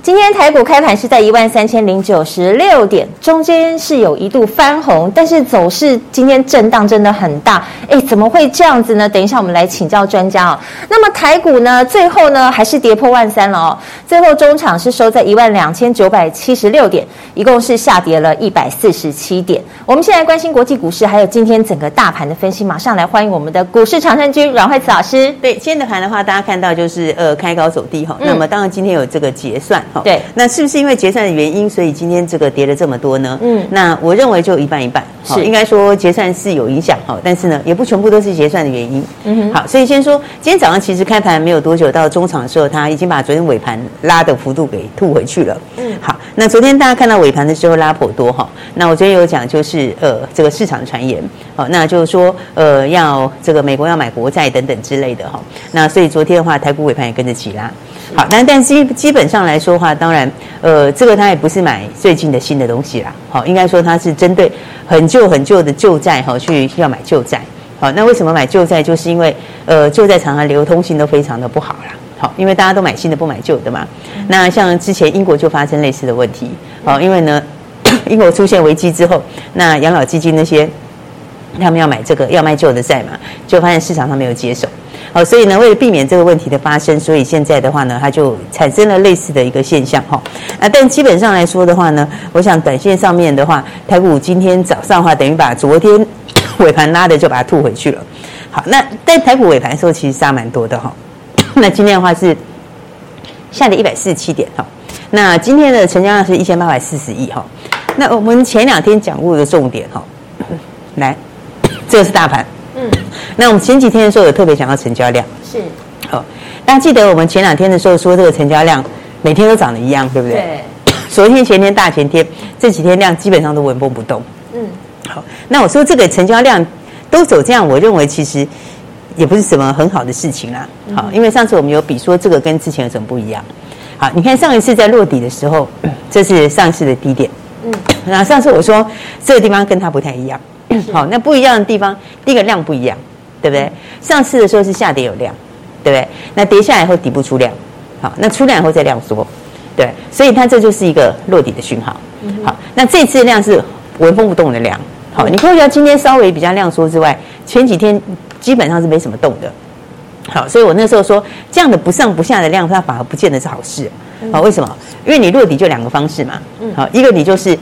今天台股开盘是在一万三千零九十六点，中间是有一度翻红，但是走势今天震荡真的很大。哎，怎么会这样子呢？等一下我们来请教专家哦。那么台股呢，最后呢还是跌破万三了哦。最后中场是收在一万两千九百七十六点，一共是下跌了一百四十七点。我们现在关心国际股市，还有今天整个大盘的分析，马上来欢迎我们的股市常胜军阮惠慈老师。对，今天的盘的话，大家看到就是呃开高走低哈、嗯。那么当然今天有这个结算哈。对，那是不是因为结算的原因，所以今天这个跌了这么多呢？嗯，那我认为就一半一半，是应该说结算是有影响哈，但是呢，也不全部都是结算的原因。嗯哼，好，所以先说今天早上其实开盘没有多久，到中场的时候，它已经把昨天尾盘拉的幅度给吐回去了。嗯，好，那昨天大家看到尾盘的时候拉颇多哈，那我昨天有讲就是呃这个市场传言，好，那就是说呃要这个美国要买国债等等之类的哈，那所以昨天的话台股尾盘也跟着起拉。好，但但基基本上来说的话，当然，呃，这个它也不是买最近的新的东西啦。好，应该说它是针对很旧很旧的旧债哈，去要买旧债。好，那为什么买旧债？就是因为呃，旧债常常流通性都非常的不好啦。好，因为大家都买新的不买旧的嘛。那像之前英国就发生类似的问题。好，因为呢，英国出现危机之后，那养老基金那些他们要买这个要卖旧的债嘛，就发现市场上没有接手。好，所以呢，为了避免这个问题的发生，所以现在的话呢，它就产生了类似的一个现象哈。啊，但基本上来说的话呢，我想短线上面的话，台股今天早上的话，等于把昨天 尾盘拉的就把它吐回去了。好，那在台股尾盘的时候，其实杀蛮多的哈。那今天的话是下跌一百四十七点哈。那今天的成交量是一千八百四十亿哈。那我们前两天讲过的重点哈，来，这个是大盘。嗯，那我们前几天的时候有特别讲到成交量，是，好，大家记得我们前两天的时候说这个成交量每天都涨得一样，对不对？对。昨天、前天、大前天这几天量基本上都纹风不动。嗯，好，那我说这个成交量都走这样，我认为其实也不是什么很好的事情啦。好，因为上次我们有比说这个跟之前有什么不一样。好，你看上一次在落底的时候，这是上次的低点。嗯，那上次我说这个地方跟它不太一样。好，那不一样的地方，第一个量不一样，对不对？上次的时候是下跌有量，对不对？那跌下来以后底部出量，好，那出量以后再量缩，对，所以它这就是一个落底的讯号。好，那这次的量是纹风不动的量，好，你看一下今天稍微比较量缩之外，前几天基本上是没什么动的。好，所以我那时候说这样的不上不下的量，它反而不见得是好事。好，为什么？因为你落底就两个方式嘛。好，一个你就是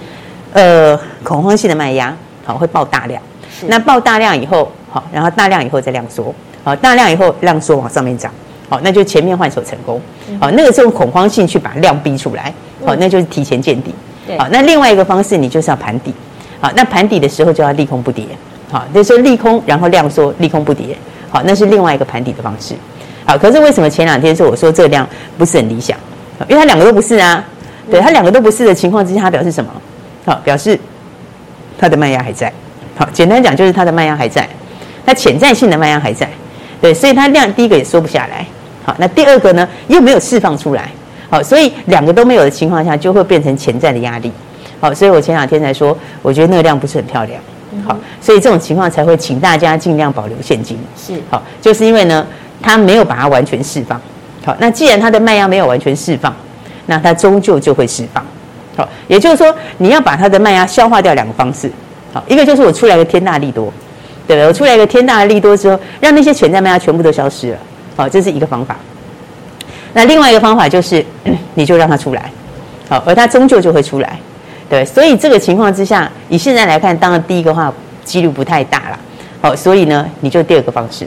呃恐慌性的卖压。好，会爆大量，那爆大量以后，好，然后大量以后再量缩，好，大量以后量缩往上面涨，好，那就前面换手成功，好，那个是用恐慌性去把量逼出来，好，那就是提前见底，好，那另外一个方式你就是要盘底，好，那盘底的时候就要利空不跌，好，就是利空然后量缩，利空不跌，好，那是另外一个盘底的方式，好，可是为什么前两天说我说这个量不是很理想？因为它两个都不是啊，对，它两个都不是的情况之下，它表示什么？好，表示。它的卖压还在，好，简单讲就是它的卖压还在，那潜在性的卖压还在，对，所以它量第一个也缩不下来，好，那第二个呢又没有释放出来，好，所以两个都没有的情况下就会变成潜在的压力，好，所以我前两天才说，我觉得那个量不是很漂亮，好，所以这种情况才会请大家尽量保留现金，是，好，就是因为呢它没有把它完全释放，好，那既然它的卖压没有完全释放，那它终究就会释放。好，也就是说，你要把它的卖压消化掉两个方式。好，一个就是我出来个天大力多，对不对？我出来一个天大力多之后，让那些潜在卖压全部都消失了。好，这是一个方法。那另外一个方法就是，你就让它出来。好，而它终究就会出来。对，所以这个情况之下，以现在来看，当然第一个话几率不太大了。好，所以呢，你就第二个方式，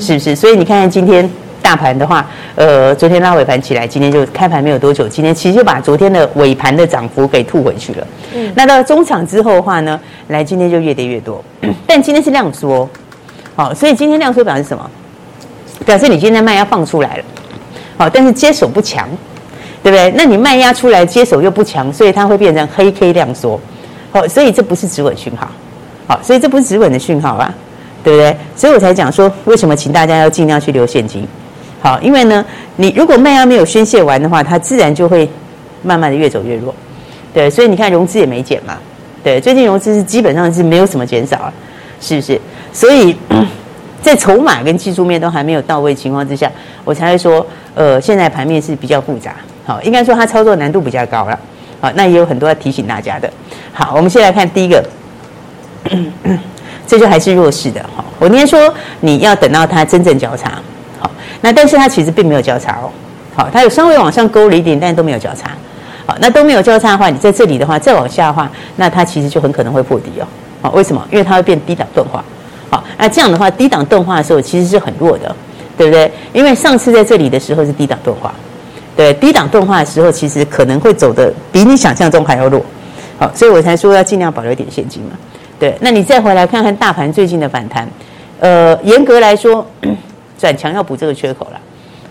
是不是？所以你看看今天。大盘的话，呃，昨天拉尾盘起来，今天就开盘没有多久，今天其实就把昨天的尾盘的涨幅给吐回去了。嗯，那到中场之后的话呢，来今天就越跌越多，但今天是量缩，好，所以今天量缩表示什么？表示你今天卖压放出来了，好，但是接手不强，对不对？那你卖压出来接手又不强，所以它会变成黑 K 量缩，哦，所以这不是止稳讯号，好，所以这不是止稳的讯号啊？对不对？所以我才讲说，为什么请大家要尽量去留现金，好，因为呢，你如果卖压没有宣泄完的话，它自然就会慢慢的越走越弱，对，所以你看融资也没减嘛，对，最近融资是基本上是没有什么减少啊，是不是？所以。在筹码跟技术面都还没有到位情况之下，我才会说，呃，现在盘面是比较复杂，好，应该说它操作难度比较高了，好，那也有很多要提醒大家的。好，我们先来看第一个，这就还是弱势的，好，我今天说你要等到它真正交叉，那但是它其实并没有交叉哦，好，它有稍微往上勾了一点，但是都没有交叉，好，那都没有交叉的话，你在这里的话再往下的话，那它其实就很可能会破底哦，好，为什么？因为它会变低档钝化。好，那这样的话，低档钝化的时候其实是很弱的，对不对？因为上次在这里的时候是低档钝化，对，低档钝化的时候其实可能会走的比你想象中还要弱，好，所以我才说要尽量保留一点现金嘛。对，那你再回来看看大盘最近的反弹，呃，严格来说，转强要补这个缺口了，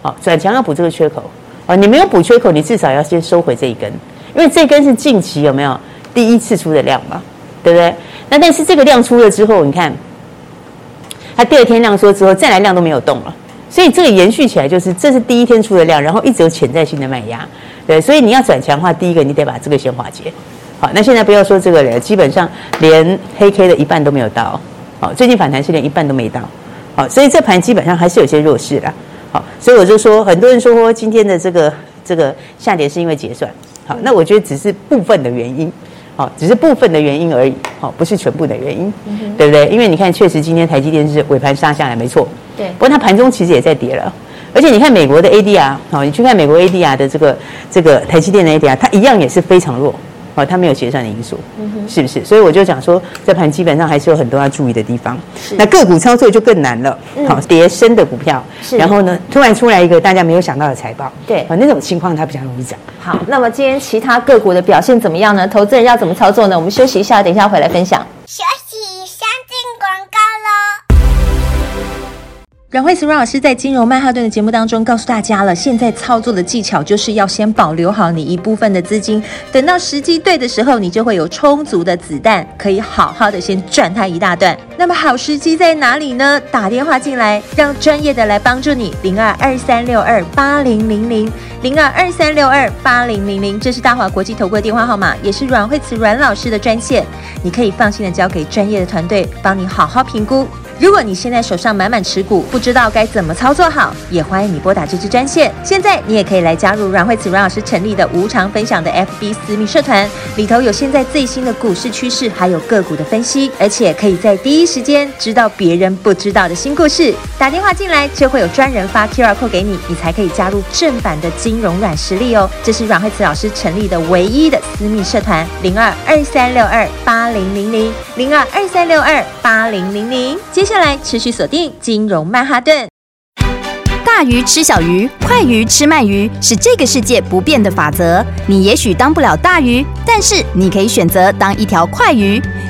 好，转强要补这个缺口，哦，你没有补缺口，你至少要先收回这一根，因为这根是近期有没有第一次出的量嘛，对不对？那但是这个量出了之后，你看。它第二天量缩之后，再来量都没有动了，所以这个延续起来就是这是第一天出的量，然后一直有潜在性的卖压，对，所以你要转强的话，第一个你得把这个先化解。好，那现在不要说这个了，基本上连黑 K 的一半都没有到，好，最近反弹是连一半都没到，好，所以这盘基本上还是有些弱势的，好，所以我就说，很多人说今天的这个这个下跌是因为结算，好，那我觉得只是部分的原因。好，只是部分的原因而已，好，不是全部的原因，嗯、对不对？因为你看，确实今天台积电是尾盘杀下来，没错。对。不过它盘中其实也在跌了，而且你看美国的 ADR，好，你去看美国 ADR 的这个这个台积电的 ADR，它一样也是非常弱。哦，它没有结算的因素，是不是？所以我就讲说，这盘基本上还是有很多要注意的地方。是那个股操作就更难了。好、嗯，跌深的股票，是然后呢，突然出来一个大家没有想到的财报，对，啊，那种情况它比较容易涨。好，那么今天其他个股的表现怎么样呢？投资人要怎么操作呢？我们休息一下，等一下回来分享。阮慧慈阮老师在金融曼哈顿的节目当中告诉大家了，现在操作的技巧就是要先保留好你一部分的资金，等到时机对的时候，你就会有充足的子弹，可以好好的先赚它一大段。那么好时机在哪里呢？打电话进来，让专业的来帮助你。零二二三六二八零零零零二二三六二八零零零，这是大华国际投顾的电话号码，也是阮慧慈阮老师的专线，你可以放心的交给专业的团队帮你好好评估。如果你现在手上满满持股，不知道该怎么操作好，也欢迎你拨打这支专线。现在你也可以来加入阮慧慈阮老师成立的无偿分享的 FB 私密社团，里头有现在最新的股市趋势，还有个股的分析，而且可以在第一时间知道别人不知道的新故事。打电话进来就会有专人发 QR code 给你，你才可以加入正版的金融软实力哦。这是阮慧慈老师成立的唯一的私密社团，零二二三六二八零零零零二二三六二八零零零。接下来持续锁定金融曼哈顿。大鱼吃小鱼，快鱼吃慢鱼，是这个世界不变的法则。你也许当不了大鱼，但是你可以选择当一条快鱼。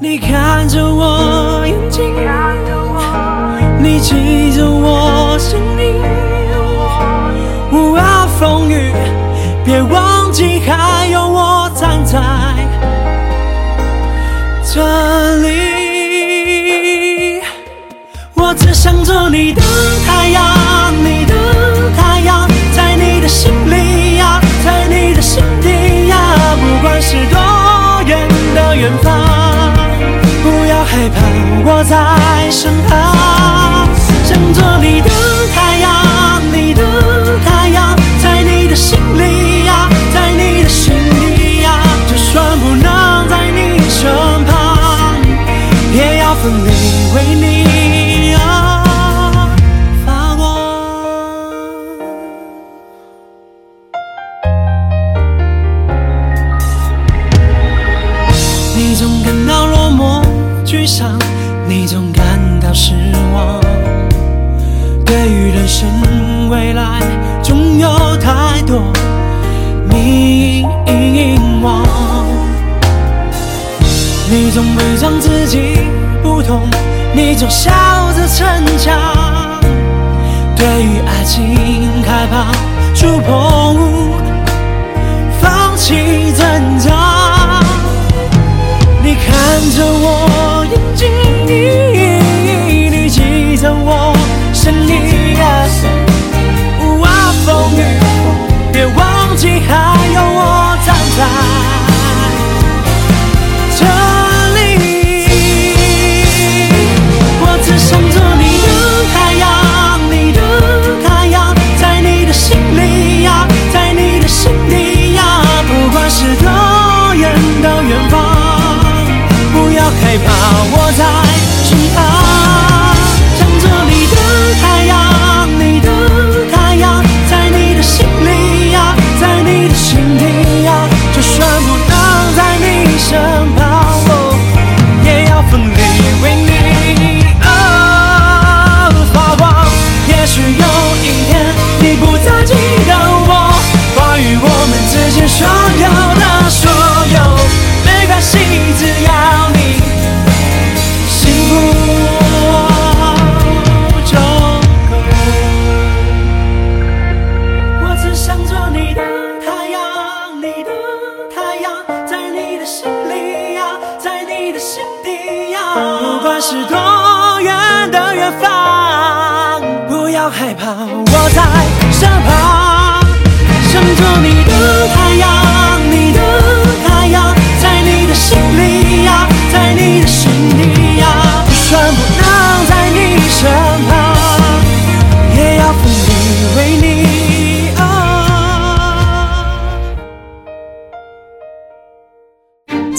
你看着我眼睛，你记着我声音。无论风雨，别忘记还有我站在这里。我只想做你的太阳，你的太阳，在你的心里呀，在你的心底呀，不管是多远的远方，害怕，我在身旁，想做你的太阳，你的太阳，在你的心里你总伪装自己不懂，你总笑着逞强，对于爱情害怕触碰，放弃挣扎。你看着我眼睛。你你记着我是你呀，无啊风雨，别忘记你把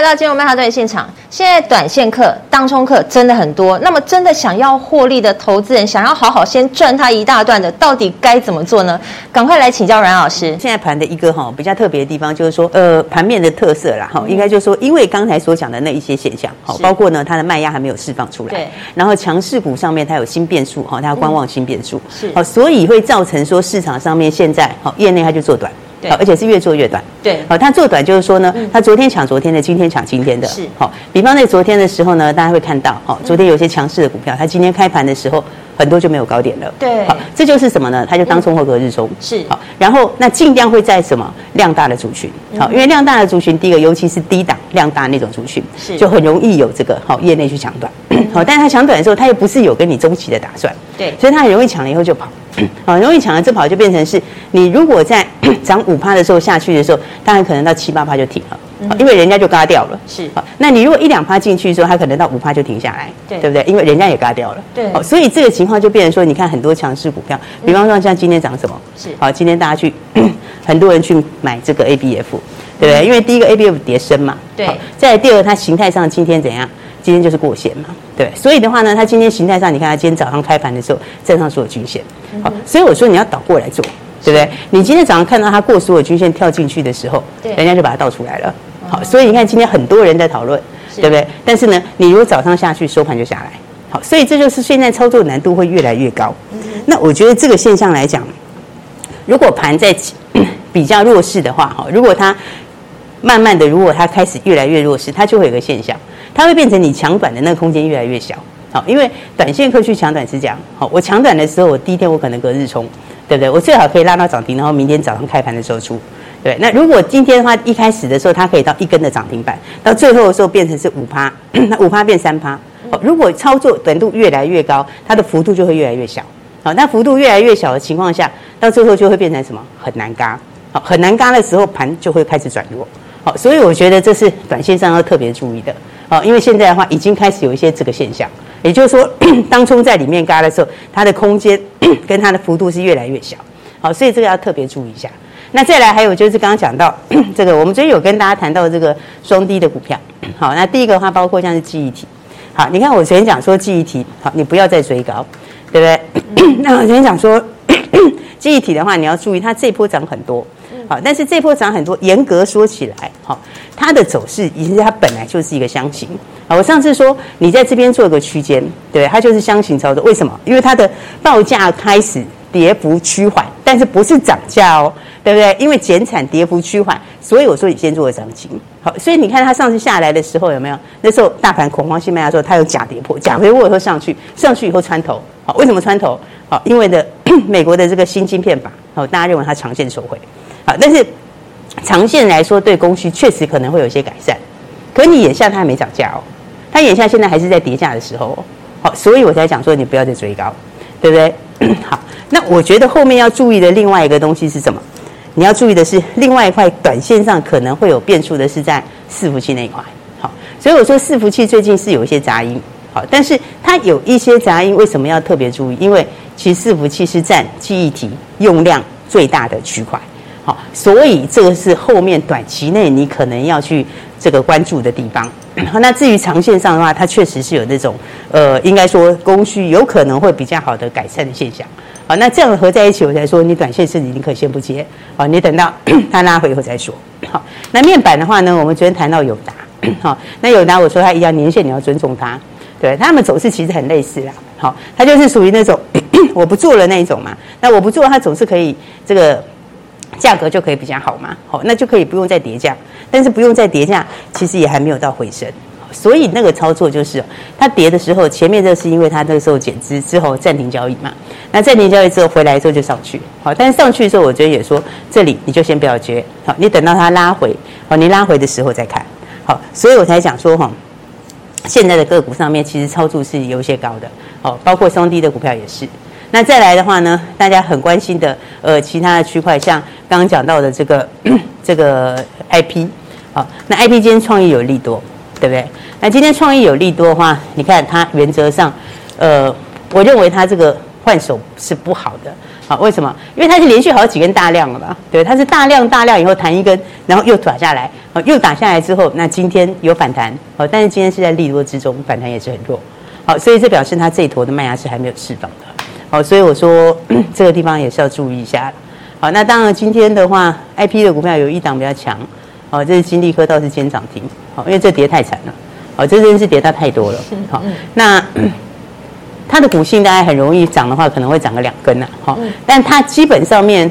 回到金融曼哈顿现场，现在短线客、当冲客真的很多。那么，真的想要获利的投资人，想要好好先赚他一大段的，到底该怎么做呢？赶快来请教阮老师。现在盘的一个哈比较特别的地方，就是说，呃，盘面的特色啦，哈，应该就是说，因为刚才所讲的那一些现象，好，包括呢，它的卖压还没有释放出来，对，然后强势股上面它有新变数，哈，它要观望新变数，是，好，所以会造成说市场上面现在，好，业内它就做短。对，而且是越做越短。对，好，他做短就是说呢，他昨天抢昨天的，今天抢今天的。是，好，比方在昨天的时候呢，大家会看到，好，昨天有些强势的股票，它今天开盘的时候，很多就没有高点了。对，好，这就是什么呢？它就当冲或隔日冲。是，好，然后那尽量会在什么量大的族群，好，因为量大的族群，第一个尤其是低档量大那种族群，是，就很容易有这个好业内去抢短。好，但是他抢短的时候，他又不是有跟你中期的打算。对，所以他很容易抢了以后就跑。好，容易抢了这跑就变成是，你如果在 涨五趴的时候下去的时候，当然可能到七八趴就停了，因为人家就嘎掉了。是，好，那你如果一两趴进去的时候，它可能到五趴就停下来，对，对不对？因为人家也嘎掉了。对，好，所以这个情况就变成说，你看很多强势股票，比方说像今天涨什么？是，好，今天大家去，很多人去买这个 ABF，对不对？因为第一个 ABF 跌升嘛，对，再来第二它形态上今天怎样？今天就是过线嘛，对，所以的话呢，它今天形态上，你看它今天早上开盘的时候站上所有均线，好，所以我说你要倒过来做，对不对？你今天早上看到它过所有均线跳进去的时候，对，人家就把它倒出来了，好，所以你看今天很多人在讨论，对不对？但是呢，你如果早上下去收盘就下来，好，所以这就是现在操作难度会越来越高。那我觉得这个现象来讲，如果盘在 比较弱势的话，哈，如果它慢慢的，如果它开始越来越弱势，它就会有个现象。它会变成你抢短的那个空间越来越小，好，因为短线客去抢短是这样，好，我抢短的时候，我第一天我可能隔日冲，对不对？我最好可以拉到涨停，然后明天早上开盘的时候出，对。那如果今天的话，一开始的时候它可以到一根的涨停板，到最后的时候变成是五趴，那五趴变三趴，好，如果操作短度越来越高，它的幅度就会越来越小，好，那幅度越来越小的情况下，到最后就会变成什么？很难轧，好，很难轧的时候盘就会开始转弱，好，所以我觉得这是短线上要特别注意的。好，因为现在的话已经开始有一些这个现象，也就是说，当冲在里面嘎的时候，它的空间 跟它的幅度是越来越小。好，所以这个要特别注意一下。那再来还有就是刚刚讲到这个，我们昨天有跟大家谈到这个双低的股票。好，那第一个的话包括像是记忆体。好，你看我昨天讲说记忆体，好，你不要再追高，对不对？那我昨天讲说记忆体的话，你要注意它这波涨很多。好，但是这波涨很多，严格说起来，好，它的走势其实它本来就是一个箱型。好，我上次说你在这边做一个区间，对，它就是箱型操作。为什么？因为它的报价开始跌幅趋缓，但是不是涨价哦，对不对？因为减产跌幅趋缓，所以我说你先做个涨型。好，所以你看它上次下来的时候有没有？那时候大盘恐慌性卖压的时候，它有假跌破，假跌破以后上去，上去以后穿头。好，为什么穿头？好，因为的 美国的这个新晶片法，好，大家认为它长线受惠。但是长线来说，对供需确实可能会有一些改善。可你眼下它还没涨价哦，它眼下现在还是在跌价的时候。哦好，所以我才讲说你不要再追高，对不对？好，那我觉得后面要注意的另外一个东西是什么？你要注意的是另外一块短线上可能会有变数的是在伺服器那一块。好，所以我说伺服器最近是有一些杂音。好，但是它有一些杂音，为什么要特别注意？因为其实伺服器是占记忆体用量最大的区块。好，所以这个是后面短期内你可能要去这个关注的地方。那至于长线上的话，它确实是有那种呃，应该说供需有可能会比较好的改善的现象。好，那这样合在一起，我才说你短线是你可先不接。好，你等到 它拉回以后再说。好，那面板的话呢，我们昨天谈到友达。好，那友达我说它一样年限你要尊重它，对，它们走势其实很类似啦。好，它就是属于那种 我不做了那一种嘛。那我不做，它总是可以这个。价格就可以比较好嘛，好，那就可以不用再跌价，但是不用再跌价，其实也还没有到回升，所以那个操作就是，它跌的时候，前面这是因为它那个时候减资之后暂停交易嘛，那暂停交易之后回来之后就上去，好，但是上去的时候，我觉得也说这里你就先不要接，好，你等到它拉回，好，你拉回的时候再看，好，所以我才讲说哈，现在的个股上面其实操作是有些高的，好，包括双低的股票也是。那再来的话呢，大家很关心的，呃，其他的区块，像刚刚讲到的这个 这个 IP，好，那 IP 今天创意有利多，对不对？那今天创意有利多的话，你看它原则上，呃，我认为它这个换手是不好的，好，为什么？因为它是连续好几根大量了吧？对，它是大量大量以后弹一根，然后又打下来，又打下来之后，那今天有反弹，好，但是今天是在利多之中，反弹也是很弱，好，所以这表示它这一坨的麦芽是还没有释放的，好，所以我说 这个地方也是要注意一下，好，那当然今天的话，IP 的股票有一档比较强，好，这是金利科倒是今天涨停，好，因为这跌太惨了，好，这真是跌到太多了，好，那。它的股性大概很容易涨的话，可能会涨个两根呐，好。但它基本上面，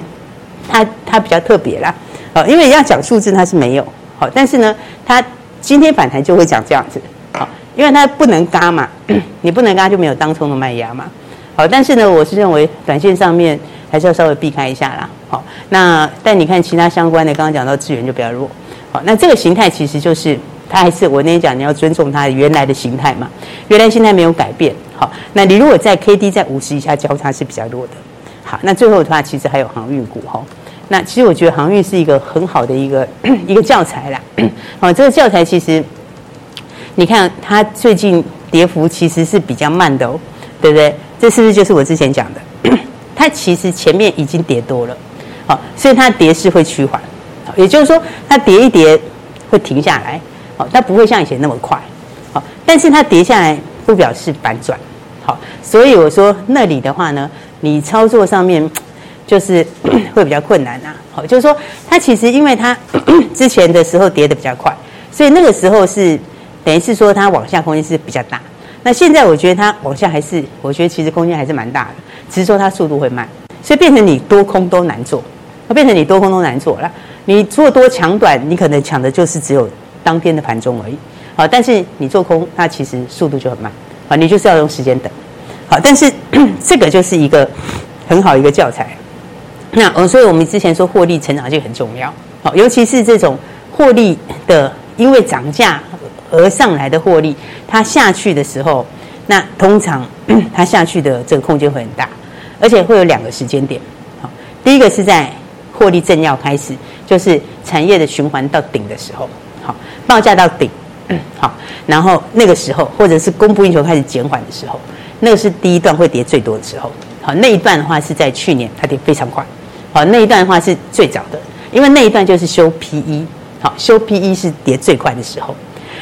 它它比较特别啦，好，因为要讲数字它是没有，好，但是呢，它今天反弹就会讲这样子，好，因为它不能嘎嘛，你不能嘎就没有当冲的卖压嘛，好，但是呢，我是认为短线上面还是要稍微避开一下啦，好，那但你看其他相关的，刚刚讲到资源就比较弱，那这个形态其实就是。它还是我那天讲，你要尊重它原来的形态嘛，原来形态没有改变。好，那你如果在 K D 在五十以下交叉是比较弱的。好，那最后的话其实还有航运股哈。那其实我觉得航运是一个很好的一个一个教材啦。好，这个教材其实你看它最近跌幅其实是比较慢的哦，对不对？这是不是就是我之前讲的？它其实前面已经跌多了，好，所以它跌势会趋缓。也就是说，它跌一跌会停下来。好，它不会像以前那么快，好，但是它跌下来不表示反转，好，所以我说那里的话呢，你操作上面 就是 会比较困难呐，好，就是说它其实因为它 之前的时候跌的比较快，所以那个时候是等于是说它往下空间是比较大，那现在我觉得它往下还是，我觉得其实空间还是蛮大的，只是说它速度会慢，所以变成你多空都难做，变成你多空都难做了，你做多抢短，你可能抢的就是只有。当天的盘中而已，好，但是你做空，它其实速度就很慢，好，你就是要用时间等，好，但是 这个就是一个很好一个教材。那我所以我们之前说获利成长就很重要，好，尤其是这种获利的因为涨价而上来的获利，它下去的时候，那通常 它下去的这个空间会很大，而且会有两个时间点，好，第一个是在获利正要开始，就是产业的循环到顶的时候。好报价到顶，好，然后那个时候，或者是供不应求开始减缓的时候，那个是第一段会跌最多的时候。好，那一段的话是在去年，它跌非常快。好，那一段的话是最早的，因为那一段就是修 PE，好，修 PE 是跌最快的时候。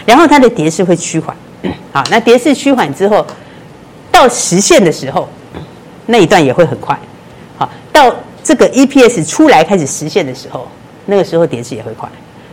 然后它的跌势会趋缓，好，那跌势趋缓之后，到实现的时候，那一段也会很快。好，到这个 EPS 出来开始实现的时候，那个时候跌势也会快。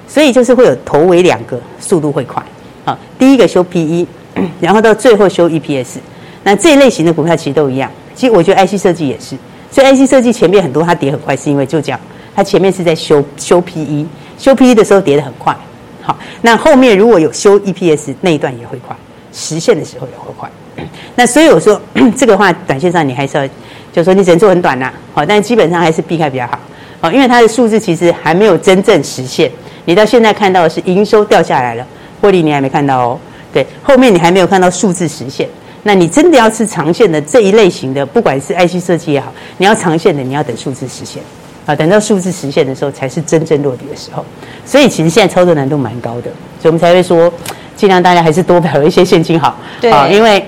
所以就是会有头尾两个速度会快，好，第一个修 PE，然后到最后修 EPS，那这一类型的股票其实都一样。其实我觉得 IC 设计也是，所以 IC 设计前面很多它跌很快，是因为就这样，它前面是在修修 PE，修 PE 的时候跌得很快，好，那后面如果有修 EPS 那一段也会快，实现的时候也会快。那所以我说 这个话，短线上你还是要，就是说你只能做很短呐，好，但基本上还是避开比较好，好，因为它的数字其实还没有真正实现。你到现在看到的是营收掉下来了，获利你还没看到哦。对，后面你还没有看到数字实现。那你真的要吃长线的这一类型的，不管是 IC 设计也好，你要长线的，你要等数字实现啊。等到数字实现的时候，才是真正落地的时候。所以其实现在操作难度蛮高的，所以我们才会说，尽量大家还是多 保留一些现金好。对啊，因为。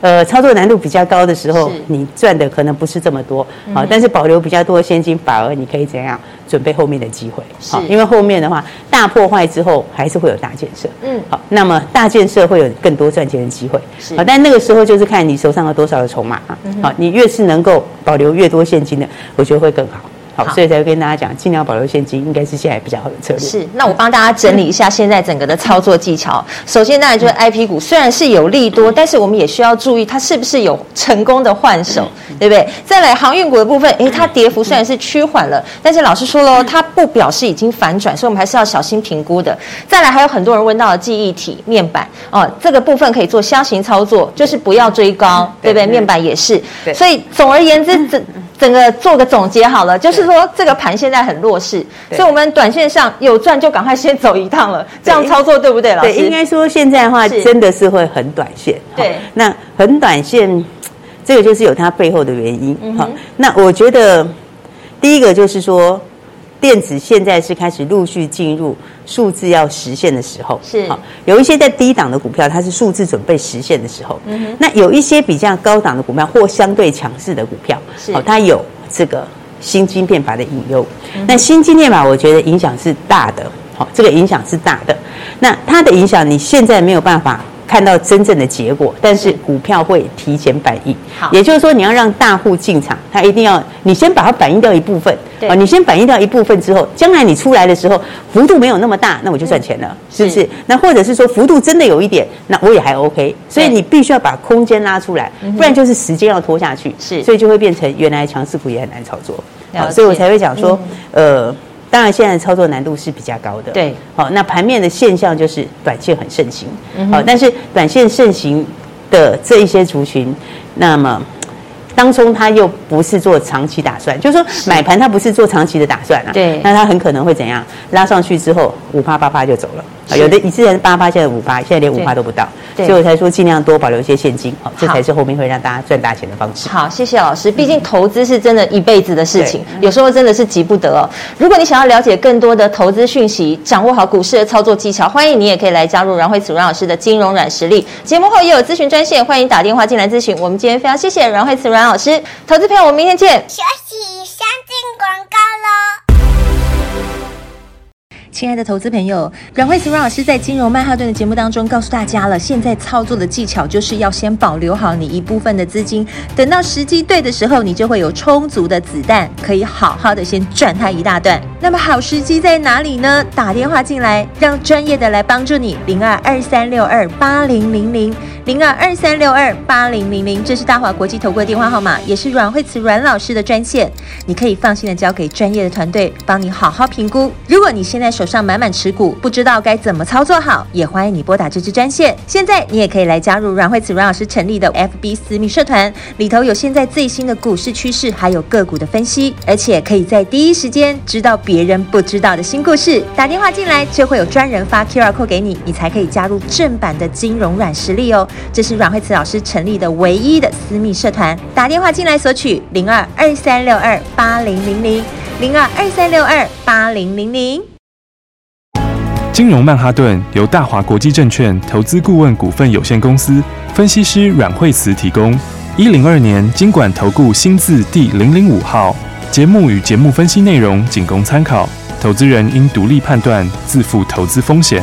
呃，操作难度比较高的时候，你赚的可能不是这么多，好，但是保留比较多的现金，反而你可以怎样准备后面的机会？好，因为后面的话大破坏之后，还是会有大建设。嗯，好，那么大建设会有更多赚钱的机会。是，好，但那个时候就是看你手上有多少的筹码啊。好，你越是能够保留越多现金的，我觉得会更好。好，所以才会跟大家讲，尽量保留现金，应该是现在比较好的策略。是，那我帮大家整理一下现在整个的操作技巧。首先，当然就是 IP 股，虽然是有利多，但是我们也需要注意它是不是有成功的换手，对不对？再来航运股的部分，诶，它跌幅虽然是趋缓了，但是老师说了，它不表示已经反转，所以我们还是要小心评估的。再来，还有很多人问到的记忆体面板哦，这个部分可以做箱型操作，就是不要追高，对不对？面板也是。对。所以总而言之，整整个做个总结好了，就是说这个盘现在很弱势，所以我们短线上有赚就赶快先走一趟了，这样操作对不对，老师？对，应该说现在的话真的是会很短线。对，那很短线，这个就是有它背后的原因。嗯，那我觉得第一个就是说。电子现在是开始陆续进入数字要实现的时候，是好，有一些在低档的股票，它是数字准备实现的时候。嗯哼，那有一些比较高档的股票或相对强势的股票，是好，它有这个新晶片法的引诱。那新晶片法，我觉得影响是大的，好，这个影响是大的。那它的影响，你现在没有办法。看到真正的结果，但是股票会提前反应。好，也就是说，你要让大户进场，他一定要你先把它反映掉一部分。对，你先反映掉一部分之后，将来你出来的时候，幅度没有那么大，那我就赚钱了，嗯、是不是？是那或者是说幅度真的有一点，那我也还 OK。所以你必须要把空间拉出来，不然就是时间要拖下去。是，所以就会变成原来强势股也很难操作。好，所以我才会讲说，嗯、呃。当然，现在操作难度是比较高的。对，好，那盘面的现象就是短线很盛行。好，但是短线盛行的这一些族群，那么当中他又不是做长期打算，就是说买盘他不是做长期的打算啊。对，那他很可能会怎样？拉上去之后五啪八啪就走了。有的你之前八八，现在五八，现在连五八都不到。所以我才说尽量多保留一些现金，好，这才是后面会让大家赚大钱的方式。好，谢谢老师。毕竟投资是真的一辈子的事情，有时候真的是急不得哦。如果你想要了解更多的投资讯息，掌握好股市的操作技巧，欢迎你也可以来加入阮慧慈阮老师的金融软实力。节目后也有咨询专线，欢迎打电话进来咨询。我们今天非常谢谢阮慧慈阮老师，投资朋友，我们明天见。休息，先进广告喽。亲爱的投资朋友，阮慧慈阮老师在金融曼哈顿的节目当中告诉大家了，现在操作的技巧就是要先保留好你一部分的资金，等到时机对的时候，你就会有充足的子弹，可以好好的先赚它一大段。那么好时机在哪里呢？打电话进来，让专业的来帮助你，零二二三六二八零零零。零二二三六二八零零零，这是大华国际投顾的电话号码，也是阮慧慈阮老师的专线。你可以放心的交给专业的团队，帮你好好评估。如果你现在手上满满持股，不知道该怎么操作好，也欢迎你拨打这支专线。现在你也可以来加入阮慧慈阮老师成立的 FB 私密社团，里头有现在最新的股市趋势，还有个股的分析，而且可以在第一时间知道别人不知道的新故事。打电话进来就会有专人发 QR code 给你，你才可以加入正版的金融软实力哦。这是阮慧慈老师成立的唯一的私密社团，打电话进来索取零二二三六二八零零零零二二三六二八零零零。金融曼哈顿由大华国际证券投资顾问股份有限公司分析师阮慧慈提供。一零二年金管投顾新字第零零五号。节目与节目分析内容仅供参考，投资人应独立判断，自负投资风险。